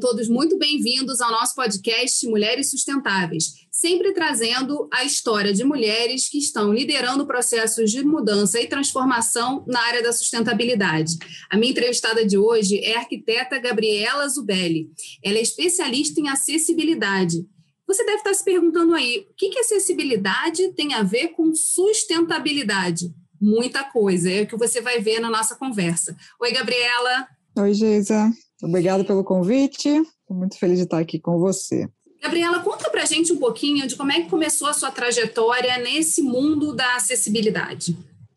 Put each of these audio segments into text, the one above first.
todos muito bem-vindos ao nosso podcast Mulheres Sustentáveis, sempre trazendo a história de mulheres que estão liderando processos de mudança e transformação na área da sustentabilidade. A minha entrevistada de hoje é a arquiteta Gabriela Zubelli. Ela é especialista em acessibilidade. Você deve estar se perguntando aí, o que, que acessibilidade tem a ver com sustentabilidade? Muita coisa, é o que você vai ver na nossa conversa. Oi, Gabriela. Oi, Geisa. Obrigada pelo convite. Estou muito feliz de estar aqui com você. Gabriela, conta para gente um pouquinho de como é que começou a sua trajetória nesse mundo da acessibilidade.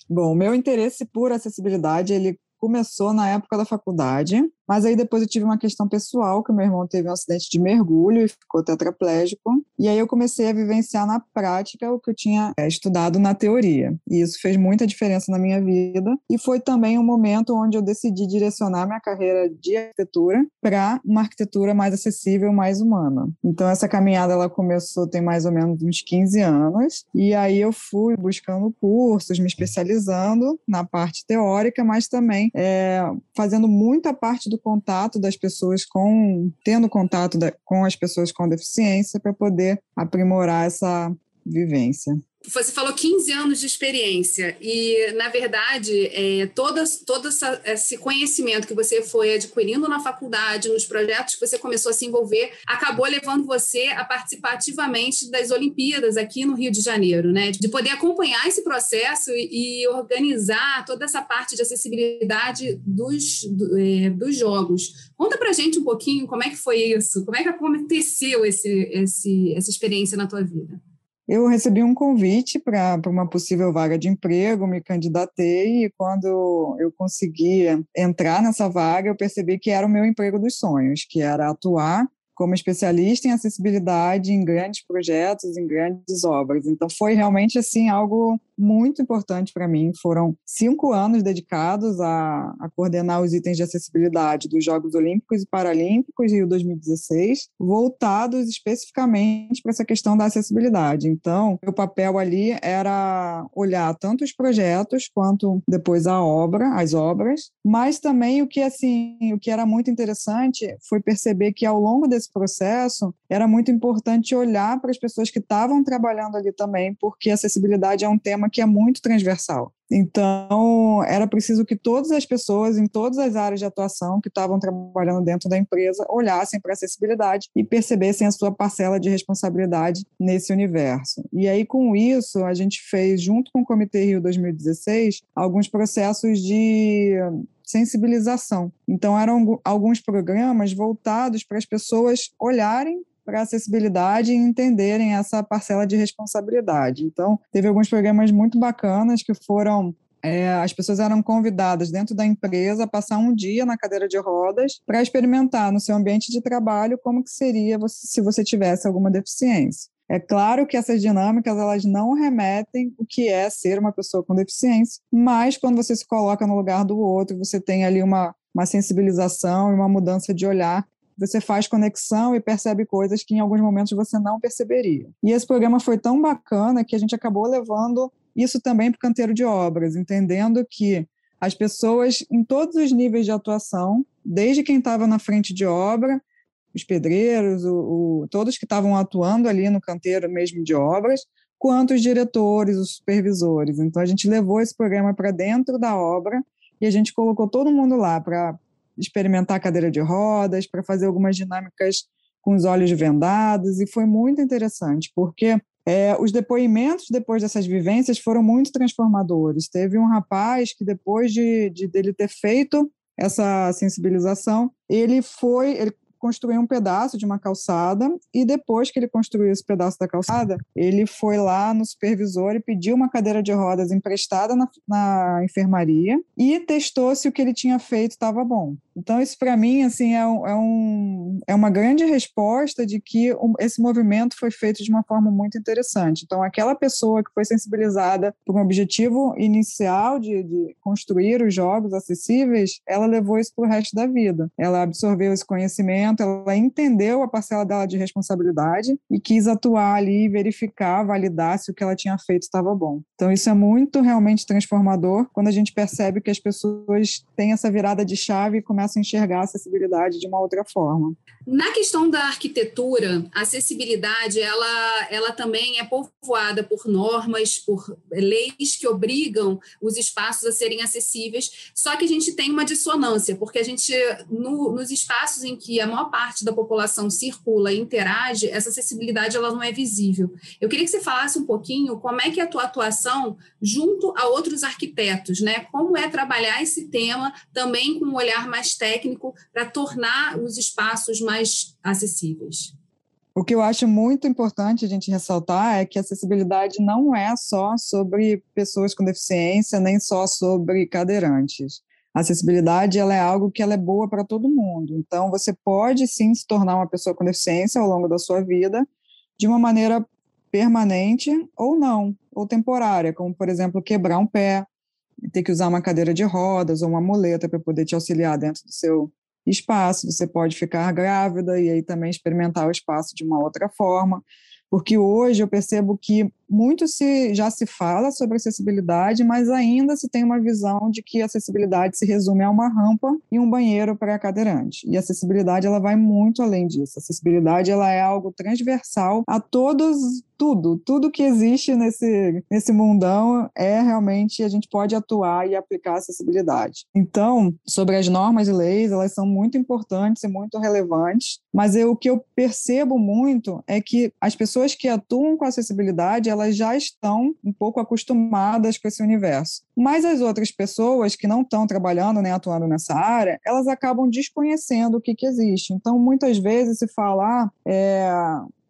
Bom, o meu interesse por acessibilidade ele começou na época da faculdade, mas aí depois eu tive uma questão pessoal, que meu irmão teve um acidente de mergulho e ficou tetraplégico, e aí eu comecei a vivenciar na prática o que eu tinha é, estudado na teoria, e isso fez muita diferença na minha vida, e foi também um momento onde eu decidi direcionar minha carreira de arquitetura para uma arquitetura mais acessível, mais humana. Então essa caminhada ela começou tem mais ou menos uns 15 anos, e aí eu fui buscando cursos, me especializando na parte teórica, mas também é, fazendo muita parte do contato das pessoas com, tendo contato da, com as pessoas com deficiência para poder aprimorar essa vivência. Você falou 15 anos de experiência e, na verdade, é, todo, todo essa, esse conhecimento que você foi adquirindo na faculdade, nos projetos que você começou a se envolver, acabou levando você a participar ativamente das Olimpíadas aqui no Rio de Janeiro, né? De poder acompanhar esse processo e, e organizar toda essa parte de acessibilidade dos, do, é, dos Jogos. Conta pra gente um pouquinho como é que foi isso, como é que aconteceu esse, esse, essa experiência na tua vida. Eu recebi um convite para uma possível vaga de emprego, me candidatei e quando eu consegui entrar nessa vaga, eu percebi que era o meu emprego dos sonhos, que era atuar como especialista em acessibilidade em grandes projetos, em grandes obras. Então foi realmente assim algo muito importante para mim. Foram cinco anos dedicados a, a, coordenar os itens de acessibilidade dos Jogos Olímpicos e Paralímpicos Rio 2016, voltados especificamente para essa questão da acessibilidade. Então, o papel ali era olhar tanto os projetos quanto depois a obra, as obras, mas também o que assim, o que era muito interessante foi perceber que ao longo desse processo era muito importante olhar para as pessoas que estavam trabalhando ali também, porque acessibilidade é um tema que é muito transversal. Então, era preciso que todas as pessoas, em todas as áreas de atuação que estavam trabalhando dentro da empresa, olhassem para a acessibilidade e percebessem a sua parcela de responsabilidade nesse universo. E aí, com isso, a gente fez, junto com o Comitê Rio 2016, alguns processos de sensibilização. Então, eram alguns programas voltados para as pessoas olharem para acessibilidade e entenderem essa parcela de responsabilidade. Então, teve alguns programas muito bacanas que foram é, as pessoas eram convidadas dentro da empresa a passar um dia na cadeira de rodas para experimentar no seu ambiente de trabalho como que seria você, se você tivesse alguma deficiência. É claro que essas dinâmicas elas não remetem o que é ser uma pessoa com deficiência, mas quando você se coloca no lugar do outro, você tem ali uma, uma sensibilização e uma mudança de olhar você faz conexão e percebe coisas que em alguns momentos você não perceberia. E esse programa foi tão bacana que a gente acabou levando isso também para o canteiro de obras, entendendo que as pessoas em todos os níveis de atuação, desde quem estava na frente de obra, os pedreiros, o, o, todos que estavam atuando ali no canteiro mesmo de obras, quanto os diretores, os supervisores. Então a gente levou esse programa para dentro da obra e a gente colocou todo mundo lá para experimentar cadeira de rodas, para fazer algumas dinâmicas com os olhos vendados, e foi muito interessante, porque é, os depoimentos depois dessas vivências foram muito transformadores. Teve um rapaz que, depois de, de dele ter feito essa sensibilização, ele foi, ele construiu um pedaço de uma calçada e depois que ele construiu esse pedaço da calçada, ele foi lá no supervisor e pediu uma cadeira de rodas emprestada na, na enfermaria e testou se o que ele tinha feito estava bom. Então, isso para mim assim, é, um, é, um, é uma grande resposta de que esse movimento foi feito de uma forma muito interessante. Então, aquela pessoa que foi sensibilizada por um objetivo inicial de, de construir os jogos acessíveis, ela levou isso para o resto da vida. Ela absorveu esse conhecimento, ela entendeu a parcela dela de responsabilidade e quis atuar ali, verificar, validar se o que ela tinha feito estava bom. Então, isso é muito realmente transformador quando a gente percebe que as pessoas têm essa virada de chave e começam começa a enxergar a acessibilidade de uma outra forma. Na questão da arquitetura, a acessibilidade ela, ela também é povoada por normas, por leis que obrigam os espaços a serem acessíveis. Só que a gente tem uma dissonância, porque a gente no, nos espaços em que a maior parte da população circula e interage, essa acessibilidade ela não é visível. Eu queria que você falasse um pouquinho como é que é a tua atuação junto a outros arquitetos, né? Como é trabalhar esse tema também com um olhar mais técnico para tornar os espaços mais acessíveis. O que eu acho muito importante a gente ressaltar é que a acessibilidade não é só sobre pessoas com deficiência, nem só sobre cadeirantes. A acessibilidade ela é algo que ela é boa para todo mundo. Então, você pode sim se tornar uma pessoa com deficiência ao longo da sua vida, de uma maneira permanente ou não, ou temporária, como, por exemplo, quebrar um pé, ter que usar uma cadeira de rodas ou uma muleta para poder te auxiliar dentro do seu espaço, você pode ficar grávida e aí também experimentar o espaço de uma outra forma, porque hoje eu percebo que muito se já se fala sobre acessibilidade, mas ainda se tem uma visão de que acessibilidade se resume a uma rampa e um banheiro para cadeirante. E acessibilidade ela vai muito além disso. A acessibilidade ela é algo transversal a todos tudo, tudo que existe nesse, nesse mundão é realmente a gente pode atuar e aplicar acessibilidade. Então, sobre as normas e leis, elas são muito importantes e muito relevantes, mas eu, o que eu percebo muito é que as pessoas que atuam com acessibilidade, elas já estão um pouco acostumadas com esse universo. Mas as outras pessoas que não estão trabalhando nem atuando nessa área, elas acabam desconhecendo o que, que existe. Então, muitas vezes se fala, ah, é,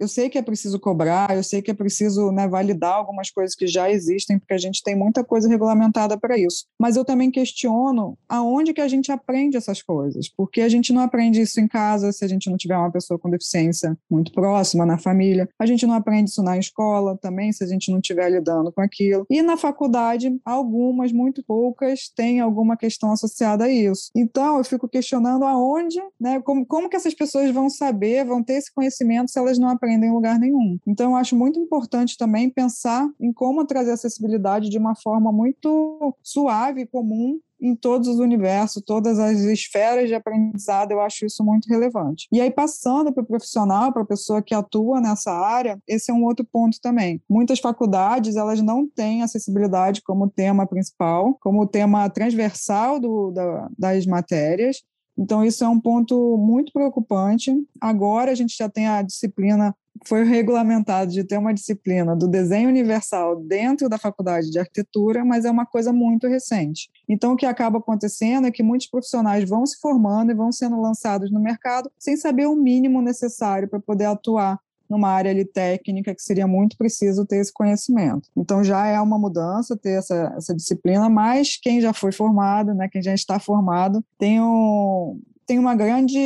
eu sei que é preciso cobrar, eu sei que é preciso né, validar algumas coisas que já existem, porque a gente tem muita coisa regulamentada para isso. Mas eu também questiono aonde que a gente aprende essas coisas, porque a gente não aprende isso em casa se a gente não tiver uma pessoa com deficiência muito próxima na família, a gente não aprende isso na escola também se a gente não estiver lidando com aquilo. E na faculdade, algumas, muito poucas, têm alguma questão associada a isso. Então, eu fico questionando aonde, né, como, como que essas pessoas vão saber, vão ter esse conhecimento se elas não aprendem aprendem em lugar nenhum. Então, eu acho muito importante também pensar em como trazer acessibilidade de uma forma muito suave e comum em todos os universos, todas as esferas de aprendizado, eu acho isso muito relevante. E aí, passando para o profissional, para a pessoa que atua nessa área, esse é um outro ponto também. Muitas faculdades, elas não têm acessibilidade como tema principal, como tema transversal do, da, das matérias, então, isso é um ponto muito preocupante. Agora, a gente já tem a disciplina, foi regulamentado de ter uma disciplina do desenho universal dentro da faculdade de arquitetura, mas é uma coisa muito recente. Então, o que acaba acontecendo é que muitos profissionais vão se formando e vão sendo lançados no mercado sem saber o mínimo necessário para poder atuar numa área ali técnica que seria muito preciso ter esse conhecimento. Então já é uma mudança ter essa, essa disciplina, mas quem já foi formado, né, quem já está formado, tem um, tem uma grande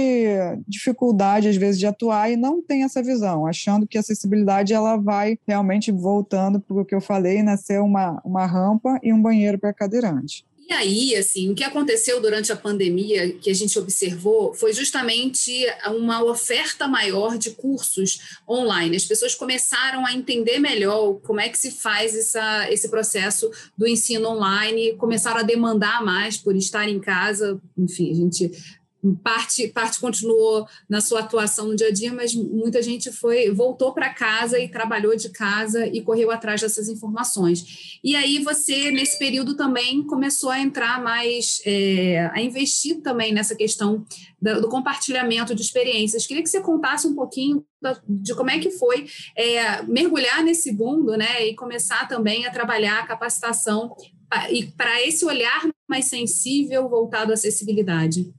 dificuldade às vezes de atuar e não tem essa visão, achando que a acessibilidade ela vai realmente voltando para o que eu falei, né, ser uma, uma rampa e um banheiro para cadeirante. E aí, assim, o que aconteceu durante a pandemia que a gente observou foi justamente uma oferta maior de cursos online. As pessoas começaram a entender melhor como é que se faz essa, esse processo do ensino online, começaram a demandar mais por estar em casa. Enfim, a gente parte parte continuou na sua atuação no dia a dia, mas muita gente foi voltou para casa e trabalhou de casa e correu atrás dessas informações. E aí você nesse período também começou a entrar mais é, a investir também nessa questão do, compartilhamento de experiências. Queria que você contasse um pouquinho da, de como é que foi é, mergulhar nesse mundo, né, e começar também a trabalhar a capacitação e para esse olhar mais sensível voltado à acessibilidade.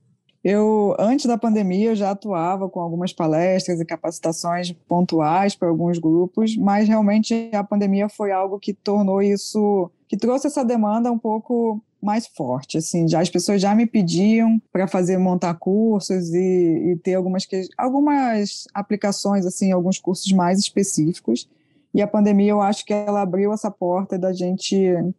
Eu, antes da pandemia, eu já atuava com algumas palestras e capacitações pontuais para alguns grupos, mas realmente a pandemia foi algo que tornou isso, que trouxe essa demanda um pouco mais forte, assim, já as pessoas já me pediam para fazer montar cursos e, e ter algumas algumas aplicações assim, alguns cursos mais específicos. E a pandemia, eu acho que ela abriu essa porta da gente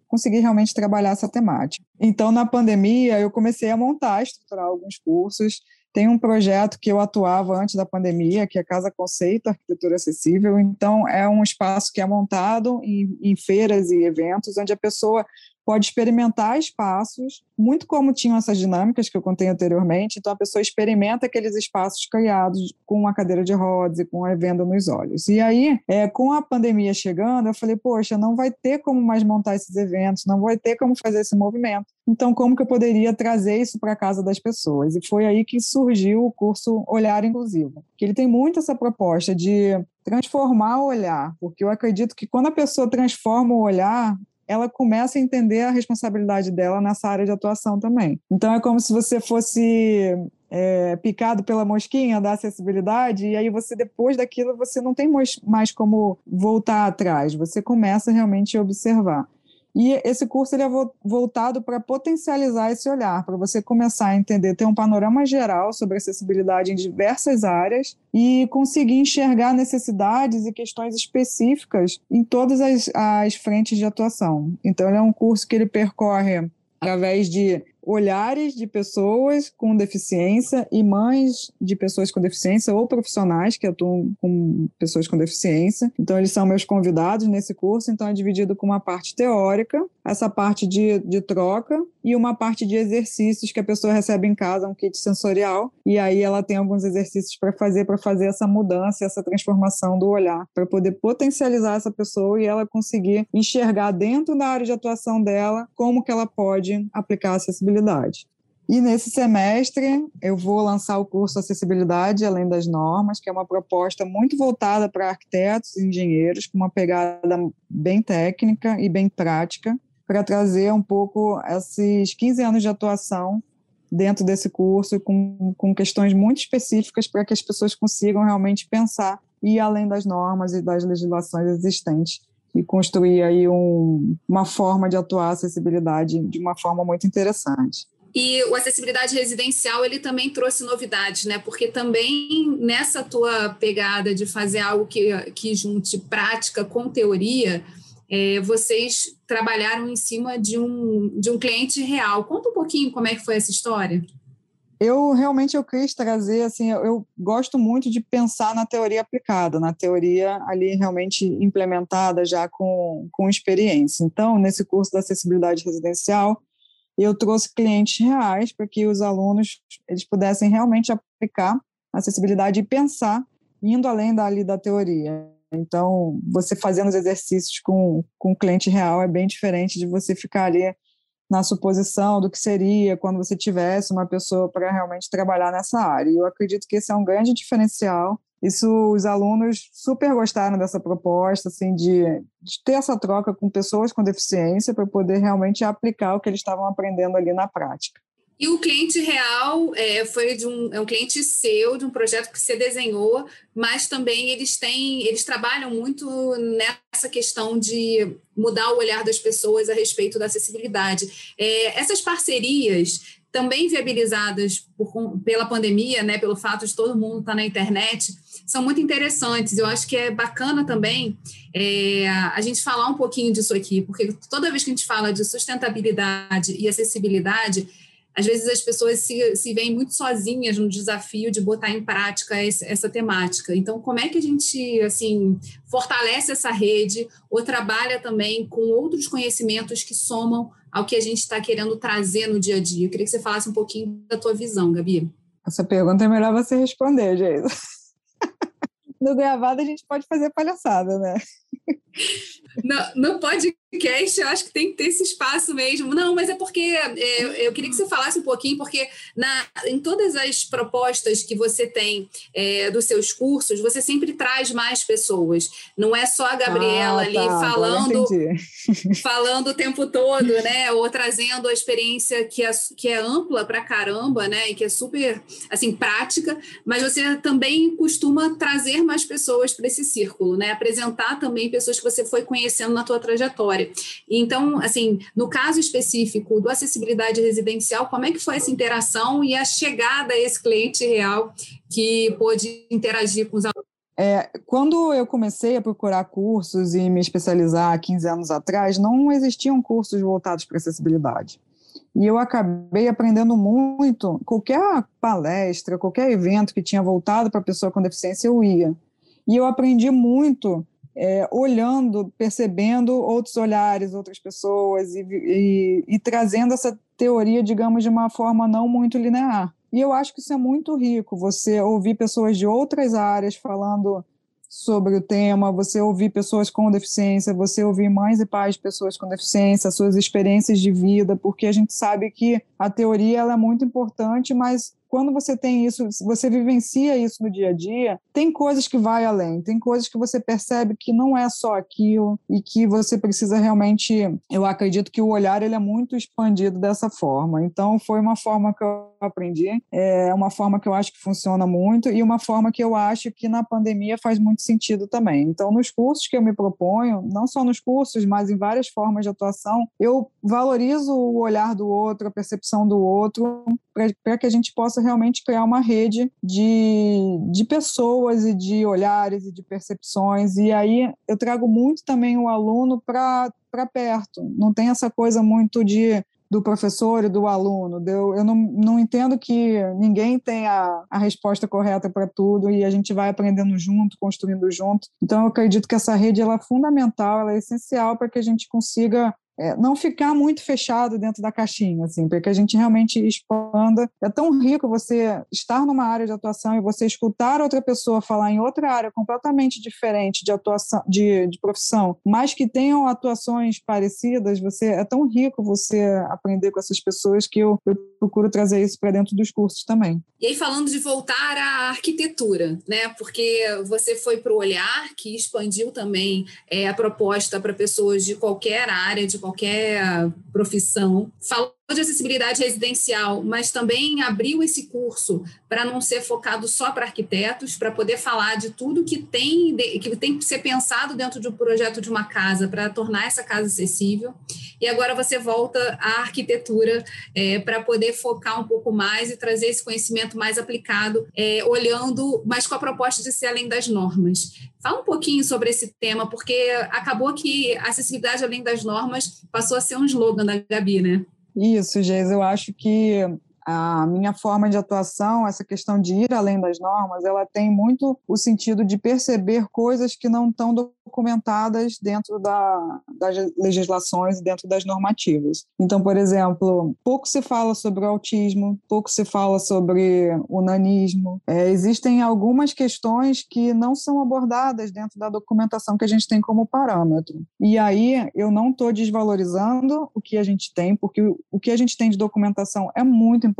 conseguir realmente trabalhar essa temática. Então, na pandemia, eu comecei a montar, estruturar alguns cursos. Tem um projeto que eu atuava antes da pandemia, que é Casa Conceito Arquitetura Acessível. Então, é um espaço que é montado em, em feiras e eventos, onde a pessoa pode experimentar espaços, muito como tinham essas dinâmicas que eu contei anteriormente. Então, a pessoa experimenta aqueles espaços criados com uma cadeira de rodas e com a venda nos olhos. E aí, é, com a pandemia chegando, eu falei, poxa, não vai ter como mais montar esses eventos, não vai ter como fazer esse movimento. Então, como que eu poderia trazer isso para a casa das pessoas? E foi aí que surgiu o curso Olhar Inclusivo, que ele tem muito essa proposta de transformar o olhar, porque eu acredito que quando a pessoa transforma o olhar, ela começa a entender a responsabilidade dela nessa área de atuação também. Então é como se você fosse é, picado pela mosquinha da acessibilidade e aí você depois daquilo você não tem mais como voltar atrás. Você começa realmente a observar. E esse curso ele é voltado para potencializar esse olhar, para você começar a entender, ter um panorama geral sobre acessibilidade em diversas áreas e conseguir enxergar necessidades e questões específicas em todas as, as frentes de atuação. Então, ele é um curso que ele percorre através de olhares de pessoas com deficiência e mães de pessoas com deficiência ou profissionais que atuam com pessoas com deficiência. Então, eles são meus convidados nesse curso. Então, é dividido com uma parte teórica, essa parte de, de troca e uma parte de exercícios que a pessoa recebe em casa, um kit sensorial. E aí ela tem alguns exercícios para fazer, para fazer essa mudança, essa transformação do olhar, para poder potencializar essa pessoa e ela conseguir enxergar dentro da área de atuação dela como que ela pode aplicar acessibilidade acessibilidade. E nesse semestre eu vou lançar o curso Acessibilidade Além das Normas, que é uma proposta muito voltada para arquitetos e engenheiros, com uma pegada bem técnica e bem prática, para trazer um pouco esses 15 anos de atuação dentro desse curso, com, com questões muito específicas para que as pessoas consigam realmente pensar e além das normas e das legislações existentes e construir aí um, uma forma de atuar a acessibilidade de uma forma muito interessante. E o acessibilidade residencial ele também trouxe novidades, né? Porque também nessa tua pegada de fazer algo que, que junte prática com teoria, é, vocês trabalharam em cima de um, de um cliente real. Conta um pouquinho como é que foi essa história eu realmente eu quis trazer assim eu, eu, gosto muito de pensar na teoria aplicada na teoria ali realmente implementada já com, com experiência. Então nesse curso da acessibilidade residencial eu trouxe clientes reais para que os alunos eles pudessem realmente aplicar acessibilidade e pensar indo além dali da teoria. Então você fazendo os exercícios com com cliente real é bem diferente de você ficar ali na suposição do que seria quando você tivesse uma pessoa para realmente trabalhar nessa área. E eu acredito que esse é um grande diferencial. Isso os alunos super gostaram dessa proposta, assim, de, de ter essa troca com pessoas com deficiência para poder realmente aplicar o que eles estavam aprendendo ali na prática. E o cliente real é, foi de um, é um cliente seu, de um projeto que você desenhou, mas também eles têm, eles trabalham muito nessa questão de mudar o olhar das pessoas a respeito da acessibilidade. É, essas parcerias também viabilizadas por, pela pandemia, né, pelo fato de todo mundo estar na internet, são muito interessantes. Eu acho que é bacana também é, a gente falar um pouquinho disso aqui, porque toda vez que a gente fala de sustentabilidade e acessibilidade, às vezes as pessoas se, se veem muito sozinhas no desafio de botar em prática esse, essa temática. Então, como é que a gente assim fortalece essa rede ou trabalha também com outros conhecimentos que somam ao que a gente está querendo trazer no dia a dia? Eu queria que você falasse um pouquinho da tua visão, Gabi. Essa pergunta é melhor você responder, Geisa. No gravado a gente pode fazer palhaçada, né? No, no podcast, eu acho que tem que ter esse espaço mesmo. Não, mas é porque é, eu queria que você falasse um pouquinho, porque na, em todas as propostas que você tem é, dos seus cursos, você sempre traz mais pessoas. Não é só a Gabriela ah, ali tá, falando, falando o tempo todo, né? Ou trazendo a experiência que é, que é ampla para caramba, né? E que é super assim prática, mas você também costuma trazer mais pessoas para esse círculo, né? Apresentar também pessoas que você foi conhecendo na tua trajetória. Então, assim, no caso específico do acessibilidade residencial, como é que foi essa interação e a chegada a esse cliente real que pôde interagir com os alunos? É, quando eu comecei a procurar cursos e me especializar há 15 anos atrás, não existiam cursos voltados para acessibilidade. E eu acabei aprendendo muito. Qualquer palestra, qualquer evento que tinha voltado para pessoa com deficiência, eu ia. E eu aprendi muito é, olhando, percebendo outros olhares, outras pessoas e, e, e trazendo essa teoria, digamos, de uma forma não muito linear. E eu acho que isso é muito rico, você ouvir pessoas de outras áreas falando sobre o tema, você ouvir pessoas com deficiência, você ouvir mães e pais de pessoas com deficiência, suas experiências de vida, porque a gente sabe que a teoria ela é muito importante, mas quando você tem isso, você vivencia isso no dia a dia, tem coisas que vai além, tem coisas que você percebe que não é só aquilo e que você precisa realmente, eu acredito que o olhar ele é muito expandido dessa forma. Então foi uma forma que eu aprendi, é uma forma que eu acho que funciona muito e uma forma que eu acho que na pandemia faz muito sentido também. Então nos cursos que eu me proponho, não só nos cursos, mas em várias formas de atuação, eu valorizo o olhar do outro, a percepção do outro, para que a gente possa realmente criar uma rede de, de pessoas e de olhares e de percepções. E aí eu trago muito também o aluno para perto. Não tem essa coisa muito de do professor e do aluno. Eu, eu não, não entendo que ninguém tem a, a resposta correta para tudo e a gente vai aprendendo junto, construindo junto. Então, eu acredito que essa rede ela é fundamental, ela é essencial para que a gente consiga é, não ficar muito fechado dentro da caixinha, assim, para que a gente realmente expanda. É tão rico você estar numa área de atuação e você escutar outra pessoa falar em outra área completamente diferente de atuação, de, de profissão, mas que tenham atuações parecidas. Você é tão rico você aprender com essas pessoas que eu, eu procuro trazer isso para dentro dos cursos também. E aí falando de voltar à arquitetura, né? Porque você foi para o olhar que expandiu também é, a proposta para pessoas de qualquer área, de qualquer profissão. De acessibilidade residencial, mas também abriu esse curso para não ser focado só para arquitetos, para poder falar de tudo que tem, que tem que ser pensado dentro do projeto de uma casa para tornar essa casa acessível. E agora você volta à arquitetura é, para poder focar um pouco mais e trazer esse conhecimento mais aplicado, é, olhando, mas com a proposta de ser além das normas. Fala um pouquinho sobre esse tema, porque acabou que acessibilidade além das normas passou a ser um slogan da Gabi, né? Isso, Geis, eu acho que a minha forma de atuação, essa questão de ir além das normas, ela tem muito o sentido de perceber coisas que não estão documentadas dentro da, das legislações, dentro das normativas. Então, por exemplo, pouco se fala sobre o autismo, pouco se fala sobre o nanismo. É, existem algumas questões que não são abordadas dentro da documentação que a gente tem como parâmetro. E aí eu não estou desvalorizando o que a gente tem, porque o que a gente tem de documentação é muito importante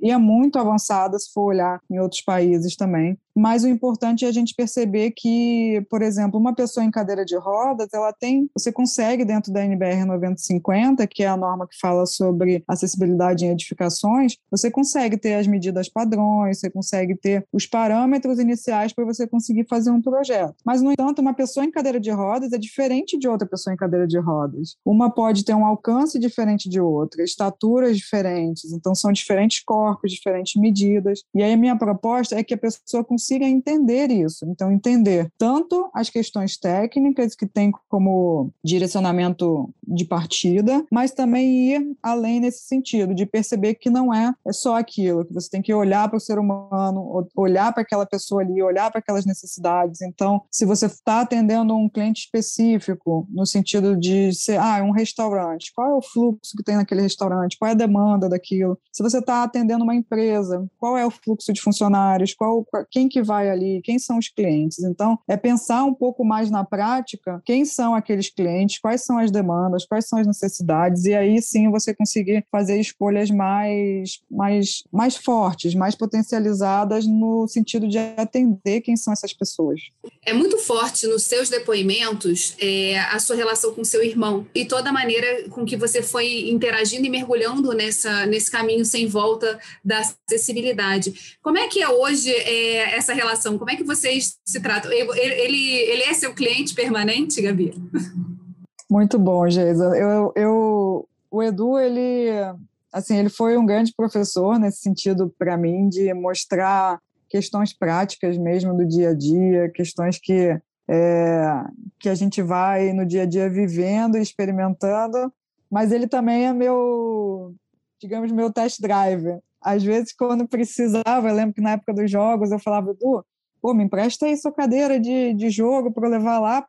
e é muito avançada se for olhar em outros países também. Mas o importante é a gente perceber que, por exemplo, uma pessoa em cadeira de rodas, ela tem, você consegue dentro da NBR 9050, que é a norma que fala sobre acessibilidade em edificações, você consegue ter as medidas padrões, você consegue ter os parâmetros iniciais para você conseguir fazer um projeto. Mas, no entanto, uma pessoa em cadeira de rodas é diferente de outra pessoa em cadeira de rodas. Uma pode ter um alcance diferente de outra, estaturas diferentes, então são diferentes corpos, diferentes medidas. E aí a minha proposta é que a pessoa entender isso. Então, entender tanto as questões técnicas que tem como direcionamento de partida, mas também ir além nesse sentido, de perceber que não é, é só aquilo, que você tem que olhar para o ser humano, olhar para aquela pessoa ali, olhar para aquelas necessidades. Então, se você está atendendo um cliente específico, no sentido de ser, ah, um restaurante, qual é o fluxo que tem naquele restaurante, qual é a demanda daquilo? Se você está atendendo uma empresa, qual é o fluxo de funcionários, qual, quem que vai ali, quem são os clientes. Então, é pensar um pouco mais na prática quem são aqueles clientes, quais são as demandas, quais são as necessidades, e aí sim você conseguir fazer escolhas mais, mais, mais fortes, mais potencializadas no sentido de atender quem são essas pessoas. É muito forte nos seus depoimentos é, a sua relação com seu irmão e toda a maneira com que você foi interagindo e mergulhando nessa, nesse caminho sem volta da acessibilidade. Como é que é hoje é, essa relação? Como é que vocês se tratam? Ele, ele, é seu cliente permanente, Gabi? Muito bom, Geisa. Eu, eu, o Edu, ele, assim, ele foi um grande professor nesse sentido para mim de mostrar questões práticas mesmo do dia a dia, questões que é, que a gente vai no dia a dia vivendo e experimentando, mas ele também é meu, digamos, meu test drive. Às vezes, quando precisava, eu lembro que na época dos jogos eu falava, Edu, pô, me empresta aí sua cadeira de, de jogo para levar lá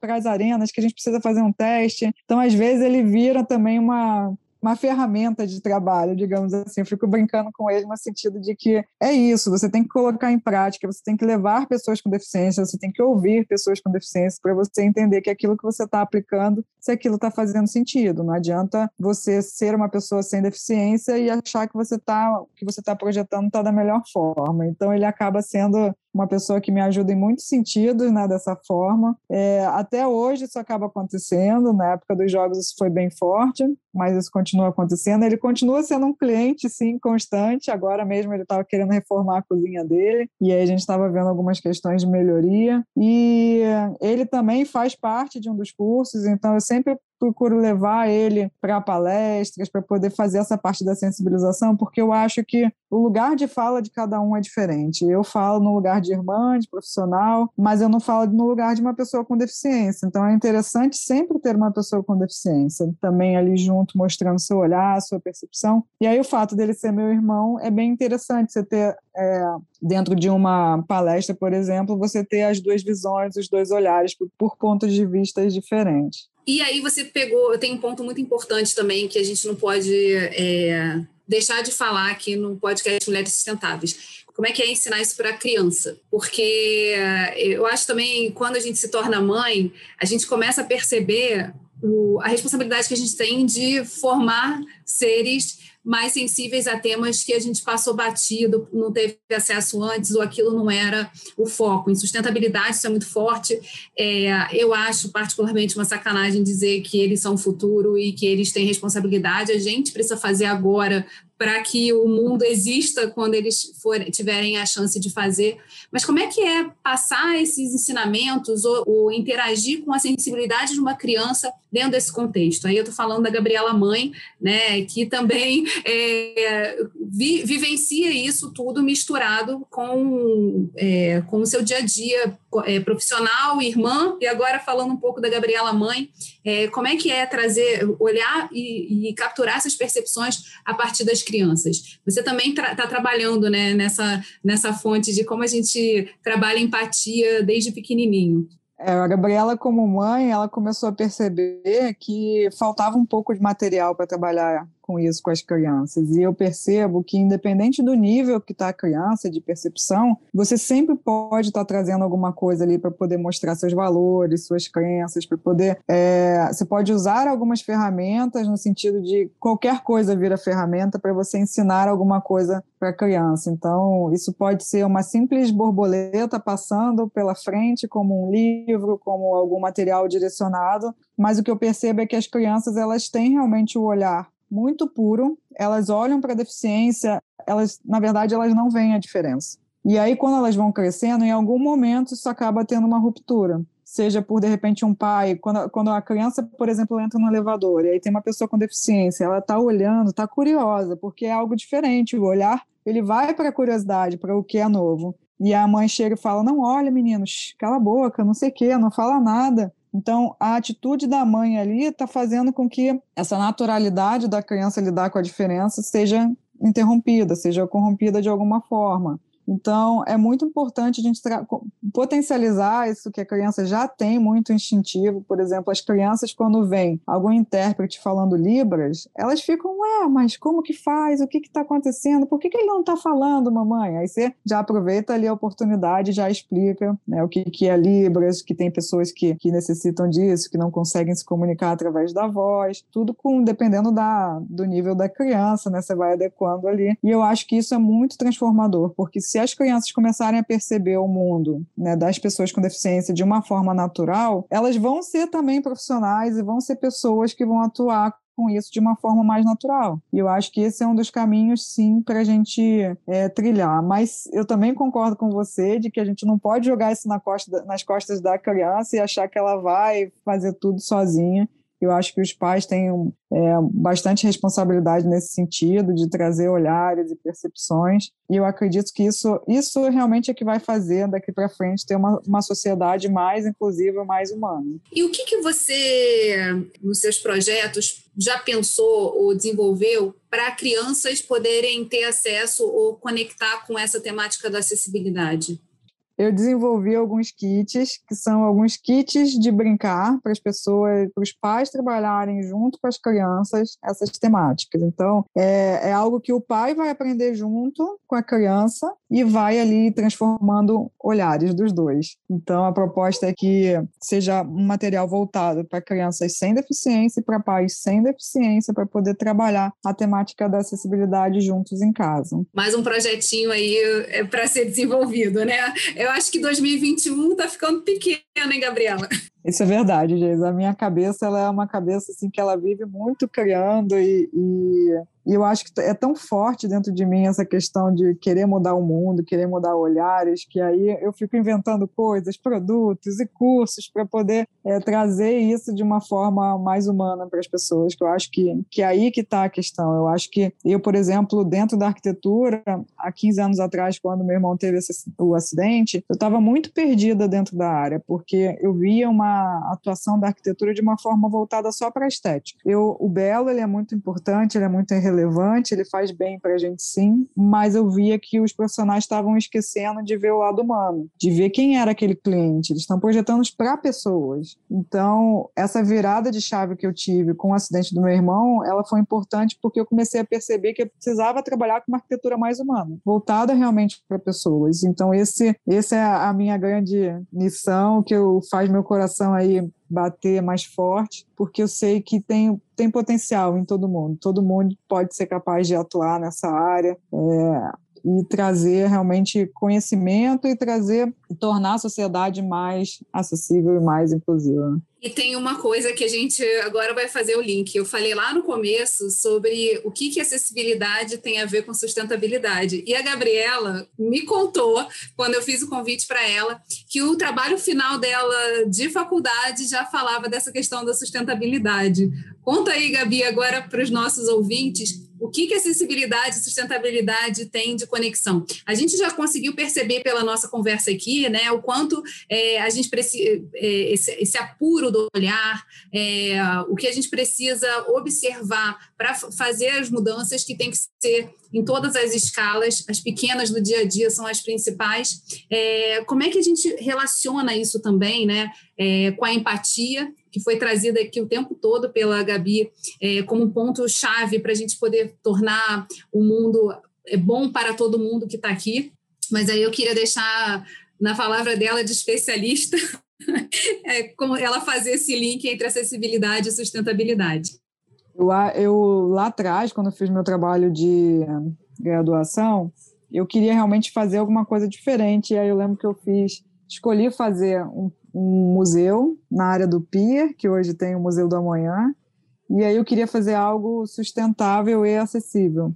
para as arenas que a gente precisa fazer um teste. Então, às vezes, ele vira também uma, uma ferramenta de trabalho, digamos assim. Eu fico brincando com ele no sentido de que é isso, você tem que colocar em prática, você tem que levar pessoas com deficiência, você tem que ouvir pessoas com deficiência para você entender que aquilo que você está aplicando, se aquilo está fazendo sentido. Não adianta você ser uma pessoa sem deficiência e achar que você está que você está projetando está da melhor forma. Então ele acaba sendo uma pessoa que me ajuda em muitos sentidos, né, dessa forma. É, até hoje isso acaba acontecendo, na época dos jogos isso foi bem forte, mas isso continua acontecendo. Ele continua sendo um cliente, sim, constante. Agora mesmo ele estava querendo reformar a cozinha dele, e aí a gente estava vendo algumas questões de melhoria. E ele também faz parte de um dos cursos, então eu sempre procuro levar ele para palestras, para poder fazer essa parte da sensibilização, porque eu acho que o lugar de fala de cada um é diferente. Eu falo no lugar de irmã, de profissional, mas eu não falo no lugar de uma pessoa com deficiência. Então é interessante sempre ter uma pessoa com deficiência também ali junto, mostrando seu olhar, sua percepção. E aí o fato dele ser meu irmão é bem interessante você ter é, dentro de uma palestra, por exemplo, você ter as duas visões, os dois olhares por, por pontos de vista diferentes. E aí você pegou, tem um ponto muito importante também que a gente não pode é, deixar de falar aqui no podcast Mulheres Sustentáveis. Como é que é ensinar isso para a criança? Porque eu acho também, quando a gente se torna mãe, a gente começa a perceber o, a responsabilidade que a gente tem de formar seres mais sensíveis a temas que a gente passou batido, não teve acesso antes, ou aquilo não era o foco. Em sustentabilidade, isso é muito forte. É, eu acho particularmente uma sacanagem dizer que eles são o futuro e que eles têm responsabilidade. A gente precisa fazer agora para que o mundo exista quando eles for, tiverem a chance de fazer. Mas como é que é passar esses ensinamentos ou, ou interagir com a sensibilidade de uma criança dentro desse contexto? Aí eu estou falando da Gabriela Mãe, né, que também é, vi, vivencia isso tudo misturado com, é, com o seu dia a dia é, profissional, irmã, e agora falando um pouco da Gabriela Mãe, é, como é que é trazer, olhar e, e capturar essas percepções a partir das crianças. Você também está tra trabalhando né, nessa, nessa fonte de como a gente trabalha empatia desde pequenininho. É, a Gabriela, como mãe, ela começou a perceber que faltava um pouco de material para trabalhar com isso com as crianças. E eu percebo que, independente do nível que está a criança de percepção, você sempre pode estar tá trazendo alguma coisa ali para poder mostrar seus valores, suas crenças, para poder. É, você pode usar algumas ferramentas no sentido de qualquer coisa vira ferramenta para você ensinar alguma coisa para a criança. Então, isso pode ser uma simples borboleta passando pela frente, como um livro, como algum material direcionado, mas o que eu percebo é que as crianças elas têm realmente o olhar muito puro, elas olham para a deficiência, elas, na verdade, elas não veem a diferença. E aí, quando elas vão crescendo, em algum momento isso acaba tendo uma ruptura. Seja por, de repente, um pai, quando, quando a criança, por exemplo, entra no elevador e aí tem uma pessoa com deficiência, ela está olhando, está curiosa, porque é algo diferente. O olhar, ele vai para a curiosidade, para o que é novo. E a mãe chega e fala: Não, olha, meninos, cala a boca, não sei o quê, não fala nada. Então, a atitude da mãe ali está fazendo com que essa naturalidade da criança lidar com a diferença seja interrompida, seja corrompida de alguma forma. Então, é muito importante a gente potencializar isso que a criança já tem muito instintivo. Por exemplo, as crianças, quando vem algum intérprete falando Libras, elas ficam, ué, mas como que faz? O que está acontecendo? Por que, que ele não está falando, mamãe? Aí você já aproveita ali a oportunidade, já explica né, o que, que é Libras, que tem pessoas que, que necessitam disso, que não conseguem se comunicar através da voz, tudo com dependendo da, do nível da criança, né? Você vai adequando ali. E eu acho que isso é muito transformador, porque se se as crianças começarem a perceber o mundo né, das pessoas com deficiência de uma forma natural, elas vão ser também profissionais e vão ser pessoas que vão atuar com isso de uma forma mais natural. E eu acho que esse é um dos caminhos, sim, para a gente é, trilhar. Mas eu também concordo com você de que a gente não pode jogar isso na costa, nas costas da criança e achar que ela vai fazer tudo sozinha. Eu acho que os pais têm é, bastante responsabilidade nesse sentido, de trazer olhares e percepções, e eu acredito que isso, isso realmente é que vai fazer daqui para frente ter uma, uma sociedade mais inclusiva, mais humana. E o que, que você, nos seus projetos, já pensou ou desenvolveu para crianças poderem ter acesso ou conectar com essa temática da acessibilidade? Eu desenvolvi alguns kits, que são alguns kits de brincar para as pessoas, para os pais trabalharem junto com as crianças essas temáticas. Então, é, é algo que o pai vai aprender junto com a criança e vai ali transformando olhares dos dois. Então, a proposta é que seja um material voltado para crianças sem deficiência e para pais sem deficiência, para poder trabalhar a temática da acessibilidade juntos em casa. Mais um projetinho aí é para ser desenvolvido, né? Eu acho que 2021 está ficando pequeno, hein, Gabriela? Isso é verdade, Geis. A minha cabeça ela é uma cabeça assim que ela vive muito criando e, e e eu acho que é tão forte dentro de mim essa questão de querer mudar o mundo, querer mudar olhares, que aí eu fico inventando coisas, produtos e cursos para poder é, trazer isso de uma forma mais humana para as pessoas, que eu acho que, que é aí que está a questão. Eu acho que eu, por exemplo, dentro da arquitetura, há 15 anos atrás, quando meu irmão teve esse, o acidente, eu estava muito perdida dentro da área, porque eu via uma atuação da arquitetura de uma forma voltada só para a estética. Eu, o belo ele é muito importante, ele é muito relevante, ele faz bem para a gente sim, mas eu via que os profissionais estavam esquecendo de ver o lado humano, de ver quem era aquele cliente. Eles estão projetando para pessoas. Então, essa virada de chave que eu tive com o acidente do meu irmão, ela foi importante porque eu comecei a perceber que eu precisava trabalhar com uma arquitetura mais humana, voltada realmente para pessoas. Então, esse, esse é a minha grande missão, que eu faz meu coração aí bater mais forte, porque eu sei que tem, tem potencial em todo mundo. Todo mundo pode ser capaz de atuar nessa área. É, e trazer realmente conhecimento e trazer tornar a sociedade mais acessível e mais inclusiva. E tem uma coisa que a gente agora vai fazer o link. Eu falei lá no começo sobre o que, que acessibilidade tem a ver com sustentabilidade. E a Gabriela me contou, quando eu fiz o convite para ela, que o trabalho final dela de faculdade já falava dessa questão da sustentabilidade. Conta aí, Gabi, agora para os nossos ouvintes, o que, que acessibilidade e sustentabilidade tem de conexão? A gente já conseguiu perceber pela nossa conversa aqui, né, o quanto é, a gente precisa, é, esse, esse, apuro do olhar, é, o que a gente precisa observar para fazer as mudanças que tem que ser em todas as escalas, as pequenas do dia a dia são as principais. É, como é que a gente relaciona isso também, né, é, com a empatia que foi trazida aqui o tempo todo pela Gabi é, como ponto-chave para a gente poder tornar o mundo é, bom para todo mundo que está aqui. Mas aí eu queria deixar na palavra dela de especialista é, como ela fazer esse link entre acessibilidade e sustentabilidade. Eu, eu lá atrás, quando fiz meu trabalho de graduação, eu queria realmente fazer alguma coisa diferente. E aí eu lembro que eu fiz, escolhi fazer um um museu na área do Pier, que hoje tem o Museu do Amanhã, e aí eu queria fazer algo sustentável e acessível.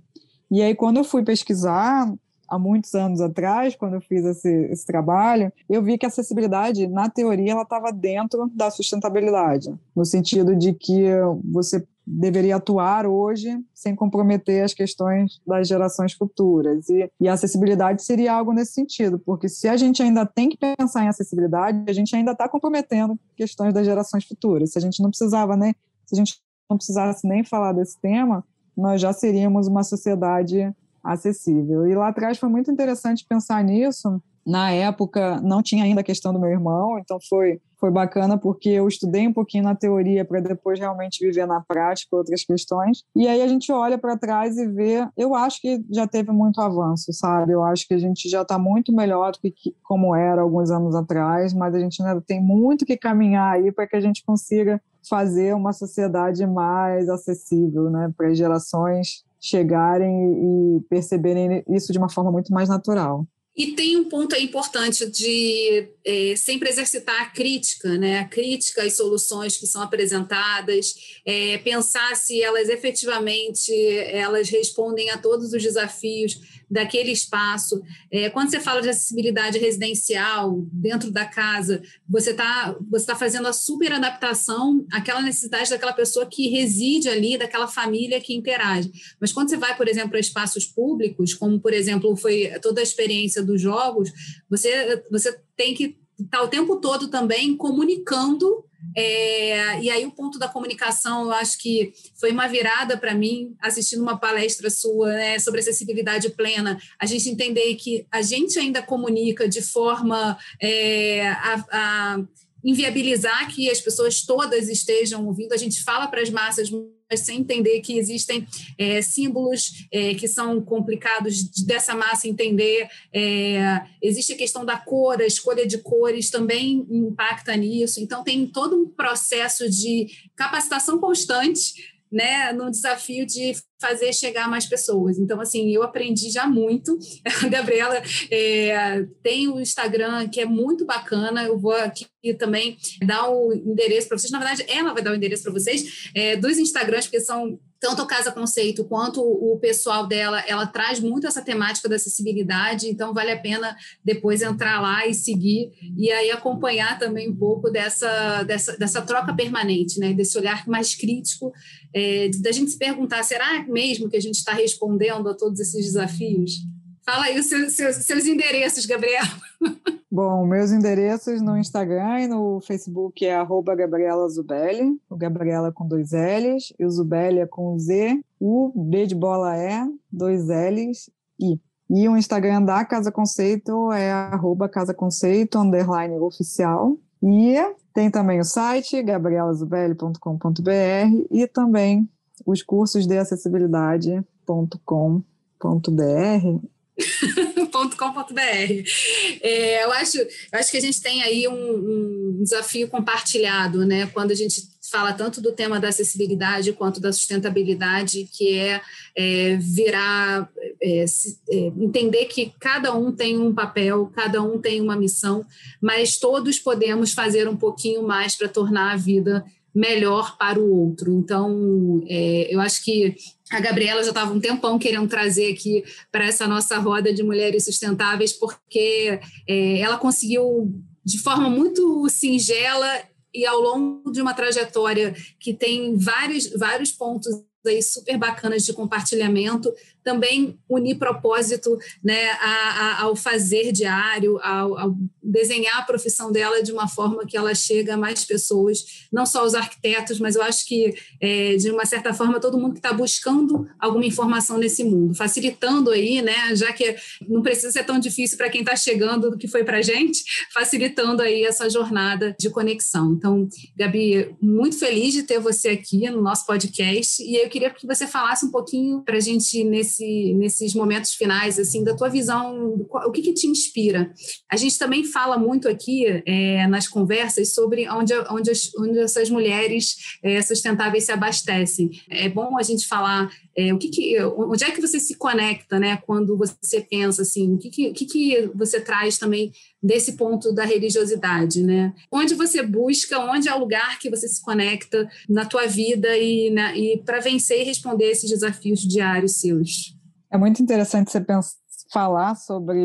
E aí, quando eu fui pesquisar, há muitos anos atrás, quando eu fiz esse, esse trabalho, eu vi que a acessibilidade, na teoria, ela estava dentro da sustentabilidade, no sentido de que você deveria atuar hoje sem comprometer as questões das gerações futuras. E, e, a acessibilidade seria algo nesse sentido, porque se a gente ainda tem que pensar em acessibilidade, a gente ainda está comprometendo questões das gerações futuras. Se a gente não precisava, né, se a gente não precisasse nem falar desse tema, nós já seríamos uma sociedade acessível. E lá atrás foi muito interessante pensar nisso. Na época não tinha ainda a questão do meu irmão, então foi foi bacana porque eu estudei um pouquinho na teoria para depois realmente viver na prática outras questões. E aí a gente olha para trás e vê, eu acho que já teve muito avanço, sabe? Eu acho que a gente já está muito melhor do que como era alguns anos atrás, mas a gente ainda tem muito que caminhar aí para que a gente consiga fazer uma sociedade mais acessível, né, para as gerações chegarem e perceberem isso de uma forma muito mais natural. E tem um ponto importante de é, sempre exercitar a crítica, né? A crítica às soluções que são apresentadas, é, pensar se elas efetivamente elas respondem a todos os desafios daquele espaço. É, quando você fala de acessibilidade residencial dentro da casa, você está você tá fazendo a super adaptação àquela necessidade daquela pessoa que reside ali, daquela família que interage. Mas quando você vai, por exemplo, a espaços públicos, como, por exemplo, foi toda a experiência dos jogos, você, você tem que estar tá o tempo todo também comunicando É, e aí o ponto da comunicação, eu acho que foi uma virada para mim, assistindo uma palestra sua né, sobre acessibilidade plena, a gente entender que a gente ainda comunica de forma é, a, a inviabilizar que as pessoas todas estejam ouvindo. A gente fala para as massas, mas sem entender que existem é, símbolos é, que são complicados dessa massa entender. É, existe a questão da cor, a escolha de cores também impacta nisso. Então, tem todo um processo de capacitação constante né, no desafio de fazer chegar mais pessoas. Então, assim, eu aprendi já muito. A Gabriela é, tem o Instagram que é muito bacana. Eu vou aqui também dar o endereço para vocês. Na verdade, ela vai dar o endereço para vocês é, dos Instagrams, porque são tanto o Casa Conceito quanto o pessoal dela, ela traz muito essa temática da acessibilidade, então vale a pena depois entrar lá e seguir e aí acompanhar também um pouco dessa, dessa, dessa troca permanente, né? desse olhar mais crítico, é, da gente se perguntar, será mesmo que a gente está respondendo a todos esses desafios? Fala aí os seus, seus, seus endereços, Gabriela. Bom, meus endereços no Instagram e no Facebook é arroba Gabriela Zubelli, o Gabriela com dois L's, e o Zubelli é com Z, U, B de bola é, dois L's, I. E o Instagram da Casa Conceito é arroba Casa Conceito, underline oficial. E tem também o site, gabrielazubelli.com.br e também os cursos de acessibilidade.com.br .com.br. É, eu, acho, eu acho que a gente tem aí um, um, desafio compartilhado, né? Quando a gente fala tanto do tema da acessibilidade quanto da sustentabilidade, que é, é virar, é, é, entender que cada um tem um papel, cada um tem uma missão, mas todos podemos fazer um pouquinho mais para tornar a vida melhor para o outro. Então, é, eu acho que a Gabriela já estava um tempão querendo trazer aqui para essa nossa roda de mulheres sustentáveis, porque é, ela conseguiu, de forma muito singela e ao longo de uma trajetória que tem vários, vários pontos aí super bacanas de compartilhamento, também unir propósito né, a, a, ao fazer diário, ao, ao, desenhar a profissão dela de uma forma que ela chega a mais pessoas, não só os arquitetos, mas eu acho que, é, de uma certa forma, todo mundo que está buscando alguma informação nesse mundo, facilitando aí, né, já que não precisa ser tão difícil para quem está chegando do que foi para a gente, facilitando aí essa jornada de conexão. Então, Gabi, muito feliz de ter você aqui no nosso podcast e eu queria que você falasse um pouquinho para a gente nesse nesse, nesses momentos finais, assim, da tua visão, o que, que te inspira? A gente também fala muito aqui é, nas conversas sobre onde, onde, as, onde essas mulheres é, sustentáveis se abastecem. É bom a gente falar é, o que, que onde é que você se conecta, né? Quando você pensa assim, o que, que, que, que você traz também desse ponto da religiosidade, né? Onde você busca, onde é o lugar que você se conecta na tua vida e, e para vencer e responder esses desafios diários seus. É muito interessante você pensar, falar sobre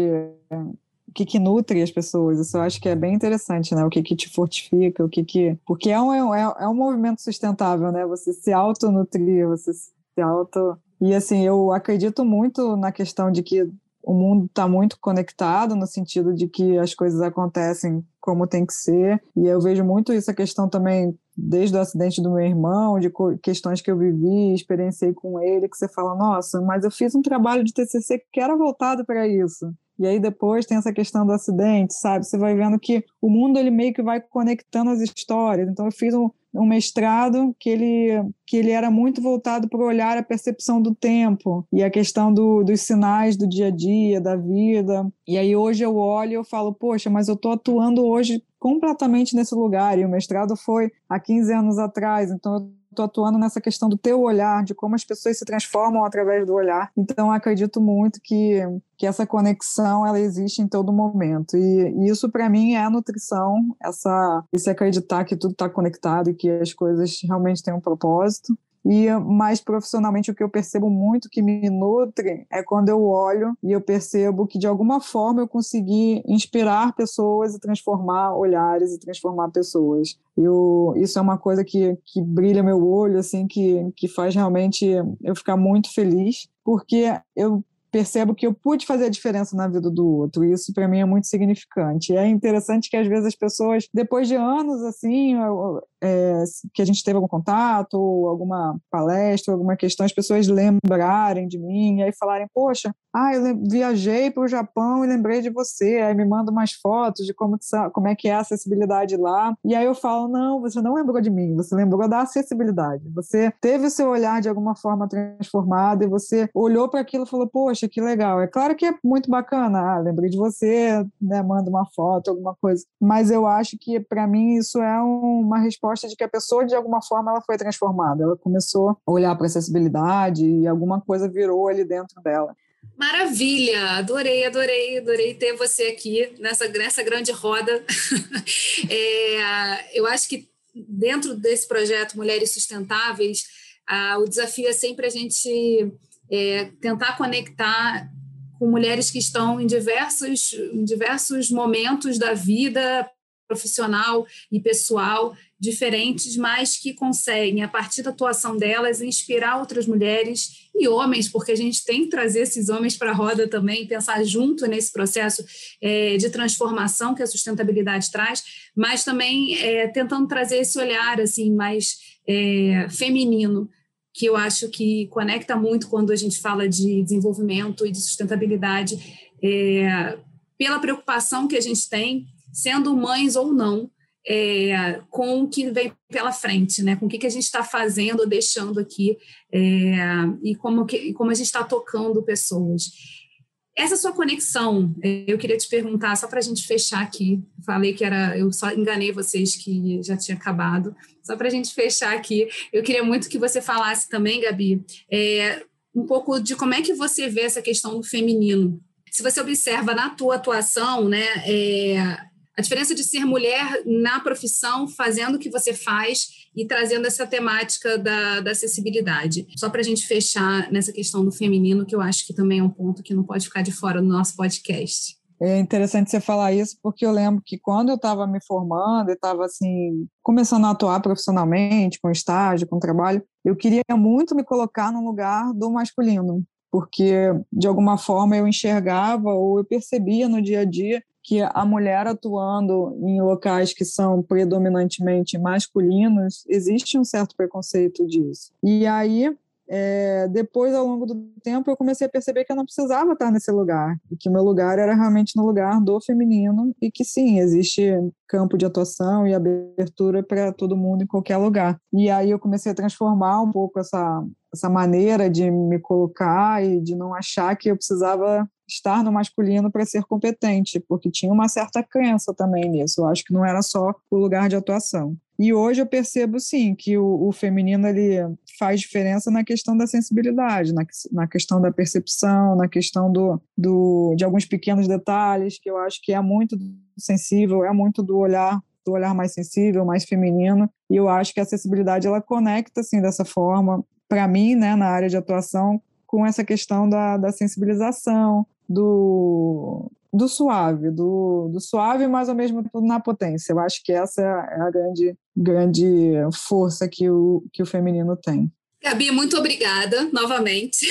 o que, que nutre as pessoas. Isso eu acho que é bem interessante, né? O que, que te fortifica, o que que... Porque é um, é, é um movimento sustentável, né? Você se autonutrir, você se auto... E, assim, eu acredito muito na questão de que o mundo está muito conectado no sentido de que as coisas acontecem como tem que ser. E eu vejo muito isso a questão também desde o acidente do meu irmão de questões que eu vivi experienciei com ele que você fala nossa mas eu fiz um trabalho de TCC que era voltado para isso e aí depois tem essa questão do acidente, sabe? Você vai vendo que o mundo ele meio que vai conectando as histórias. Então eu fiz um, um mestrado que ele, que ele era muito voltado para olhar a percepção do tempo e a questão do, dos sinais do dia a dia, da vida. E aí hoje eu olho e eu falo, poxa, mas eu estou atuando hoje completamente nesse lugar. E o mestrado foi há 15 anos atrás, então eu estou atuando nessa questão do teu olhar, de como as pessoas se transformam através do olhar. Então, acredito muito que, que essa conexão ela existe em todo momento. E, e isso, para mim, é a nutrição, essa, esse acreditar que tudo está conectado e que as coisas realmente têm um propósito. E mais profissionalmente o que eu percebo muito que me nutre é quando eu olho e eu percebo que de alguma forma eu consegui inspirar pessoas e transformar olhares e transformar pessoas. Eu, isso é uma coisa que, que brilha meu olho, assim, que, que faz realmente eu ficar muito feliz, porque eu percebo que eu pude fazer a diferença na vida do outro, e isso para mim é muito significante. É interessante que às vezes as pessoas, depois de anos assim, é, que a gente teve algum contato, alguma palestra, alguma questão, as pessoas lembrarem de mim, e aí falarem, poxa, ah, eu viajei para o Japão e lembrei de você, aí me manda umas fotos de como, como é que é a acessibilidade lá, e aí eu falo, não, você não lembrou de mim, você lembrou da acessibilidade, você teve o seu olhar de alguma forma transformado e você olhou para aquilo e falou, poxa, que legal, é claro que é muito bacana, ah, lembrei de você, né, manda uma foto, alguma coisa, mas eu acho que para mim isso é uma resposta de que a pessoa de alguma forma ela foi transformada, ela começou a olhar para acessibilidade e alguma coisa virou ali dentro dela. Maravilha! Adorei, adorei, adorei ter você aqui nessa, nessa grande roda. é, eu acho que dentro desse projeto Mulheres Sustentáveis, ah, o desafio é sempre a gente é, tentar conectar com mulheres que estão em diversos, em diversos momentos da vida profissional e pessoal diferentes, mas que conseguem, a partir da atuação delas, inspirar outras mulheres e homens, porque a gente tem que trazer esses homens para a roda também, pensar junto nesse processo é, de transformação que a sustentabilidade traz, mas também é, tentando trazer esse olhar assim mais é, feminino, que eu acho que conecta muito quando a gente fala de desenvolvimento e de sustentabilidade, é, pela preocupação que a gente tem, sendo mães ou não, é, com o que vem pela frente, né? com o que, que a gente está fazendo, deixando aqui, é, e como, que, como a gente está tocando pessoas. Essa sua conexão, é, eu queria te perguntar, só para a gente fechar aqui, falei que era, eu só enganei vocês que já tinha acabado, só para a gente fechar aqui, eu queria muito que você falasse também, Gabi, é, um pouco de como é que você vê essa questão do feminino. Se você observa na tua atuação, né, é, a diferença de ser mulher na profissão, fazendo o que você faz e trazendo essa temática da, da acessibilidade. Só para a gente fechar nessa questão do feminino, que eu acho que também é um ponto que não pode ficar de fora do nosso podcast. É interessante você falar isso, porque eu lembro que quando eu estava me formando, eu estava assim, começando a atuar profissionalmente, com estágio, com trabalho, eu queria muito me colocar no lugar do masculino, porque de alguma forma eu enxergava ou eu percebia no dia a dia que a mulher atuando em locais que são predominantemente masculinos, existe um certo preconceito disso. E aí, é, depois, ao longo do tempo, eu comecei a perceber que eu não precisava estar nesse lugar, e que meu lugar era realmente no lugar do feminino, e que sim, existe campo de atuação e abertura para todo mundo em qualquer lugar. E aí eu comecei a transformar um pouco essa, essa maneira de me colocar e de não achar que eu precisava estar no masculino para ser competente, porque tinha uma certa crença também nisso. Eu acho que não era só o lugar de atuação. E hoje eu percebo sim que o, o feminino ele faz diferença na questão da sensibilidade, na, na questão da percepção, na questão do, do, de alguns pequenos detalhes que eu acho que é muito sensível, é muito do olhar do olhar mais sensível, mais feminino. E eu acho que a acessibilidade ela conecta assim dessa forma para mim, né, na área de atuação, com essa questão da, da sensibilização, do, do suave, do, do suave, mas ao mesmo tempo na potência. Eu acho que essa é a grande, grande força que o, que o feminino tem. Gabi, muito obrigada novamente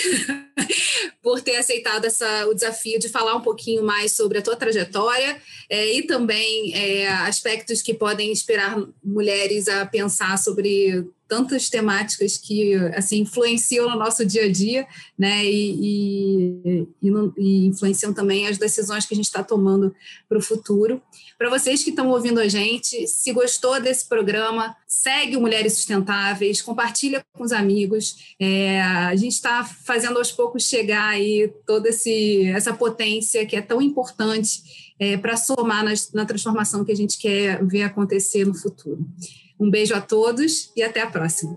por ter aceitado essa, o desafio de falar um pouquinho mais sobre a tua trajetória é, e também é, aspectos que podem inspirar mulheres a pensar sobre tantas temáticas que assim influenciam no nosso dia a dia, né? E, e, e, e influenciam também as decisões que a gente está tomando para o futuro. Para vocês que estão ouvindo a gente, se gostou desse programa, segue o Mulheres Sustentáveis, compartilha com os amigos. É, a gente está fazendo aos poucos chegar aí toda essa potência que é tão importante é, para somar na transformação que a gente quer ver acontecer no futuro. Um beijo a todos e até a próxima.